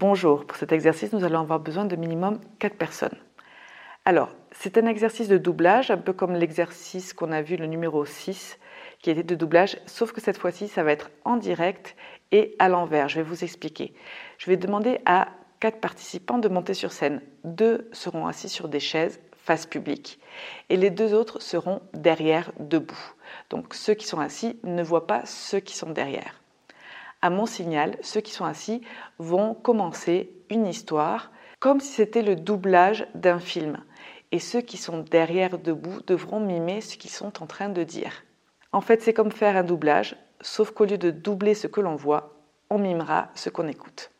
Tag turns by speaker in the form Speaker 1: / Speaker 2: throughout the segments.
Speaker 1: Bonjour, pour cet exercice, nous allons avoir besoin de minimum 4 personnes. Alors, c'est un exercice de doublage, un peu comme l'exercice qu'on a vu, le numéro 6, qui était de doublage, sauf que cette fois-ci, ça va être en direct et à l'envers. Je vais vous expliquer. Je vais demander à quatre participants de monter sur scène. Deux seront assis sur des chaises face publique et les deux autres seront derrière, debout. Donc ceux qui sont assis ne voient pas ceux qui sont derrière. À mon signal, ceux qui sont assis vont commencer une histoire comme si c'était le doublage d'un film. Et ceux qui sont derrière debout devront mimer ce qu'ils sont en train de dire. En fait, c'est comme faire un doublage, sauf qu'au lieu de doubler ce que l'on voit, on mimera ce qu'on écoute.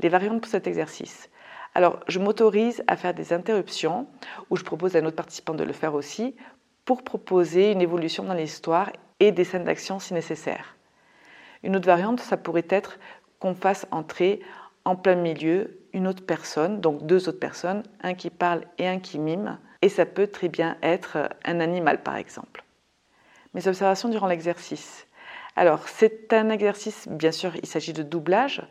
Speaker 1: Les variantes pour cet exercice. Alors, je m'autorise à faire des interruptions, ou je propose à un autre participant de le faire aussi, pour proposer une évolution dans l'histoire et des scènes d'action si nécessaire. Une autre variante, ça pourrait être qu'on fasse entrer en plein milieu une autre personne, donc deux autres personnes, un qui parle et un qui mime, et ça peut très bien être un animal par exemple. Mes observations durant l'exercice. Alors, c'est un exercice, bien sûr, il s'agit de doublage.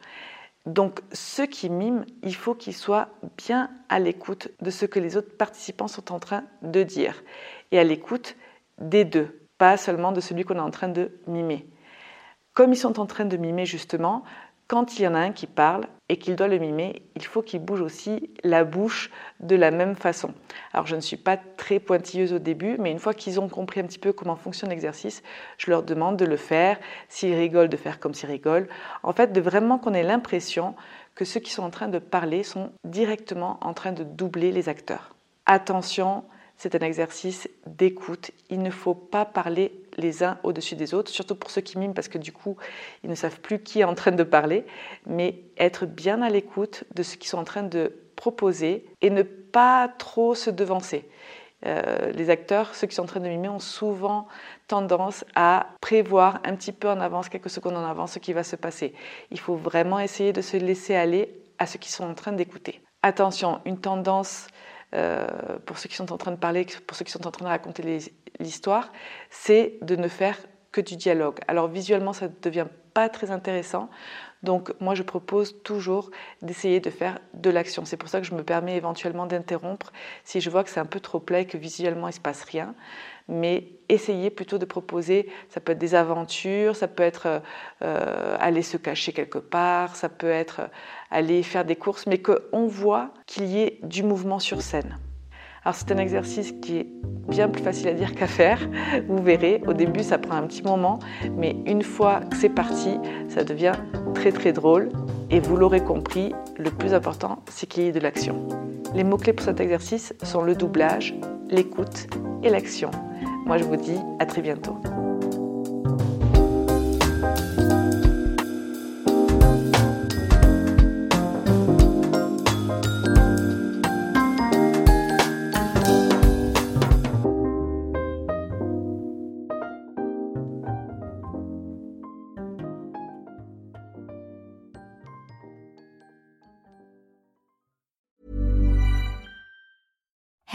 Speaker 1: Donc, ceux qui miment, il faut qu'ils soient bien à l'écoute de ce que les autres participants sont en train de dire et à l'écoute des deux, pas seulement de celui qu'on est en train de mimer. Comme ils sont en train de mimer justement, quand il y en a un qui parle et qu'il doit le mimer, il faut qu'il bouge aussi la bouche de la même façon. Alors je ne suis pas très pointilleuse au début, mais une fois qu'ils ont compris un petit peu comment fonctionne l'exercice, je leur demande de le faire. S'ils rigolent, de faire comme s'ils rigolent. En fait, de vraiment qu'on ait l'impression que ceux qui sont en train de parler sont directement en train de doubler les acteurs. Attention, c'est un exercice d'écoute. Il ne faut pas parler les uns au-dessus des autres, surtout pour ceux qui miment, parce que du coup, ils ne savent plus qui est en train de parler, mais être bien à l'écoute de ce qu'ils sont en train de proposer et ne pas trop se devancer. Euh, les acteurs, ceux qui sont en train de mimer, ont souvent tendance à prévoir un petit peu en avance, quelques secondes en avance, ce qui va se passer. Il faut vraiment essayer de se laisser aller à ce qu'ils sont en train d'écouter. Attention, une tendance euh, pour ceux qui sont en train de parler, pour ceux qui sont en train de raconter l'histoire, c'est de ne faire que du dialogue. Alors visuellement, ça ne devient pas très intéressant. Donc moi, je propose toujours d'essayer de faire de l'action. C'est pour ça que je me permets éventuellement d'interrompre si je vois que c'est un peu trop plat que visuellement, il ne se passe rien mais essayez plutôt de proposer, ça peut être des aventures, ça peut être euh, aller se cacher quelque part, ça peut être euh, aller faire des courses, mais qu'on voit qu'il y ait du mouvement sur scène. Alors c'est un exercice qui est bien plus facile à dire qu'à faire, vous verrez, au début ça prend un petit moment, mais une fois que c'est parti, ça devient très très drôle et vous l'aurez compris, le plus important c'est qu'il y ait de l'action. Les mots-clés pour cet exercice sont le doublage, l'écoute et l'action. Moi, je vous dis à très bientôt.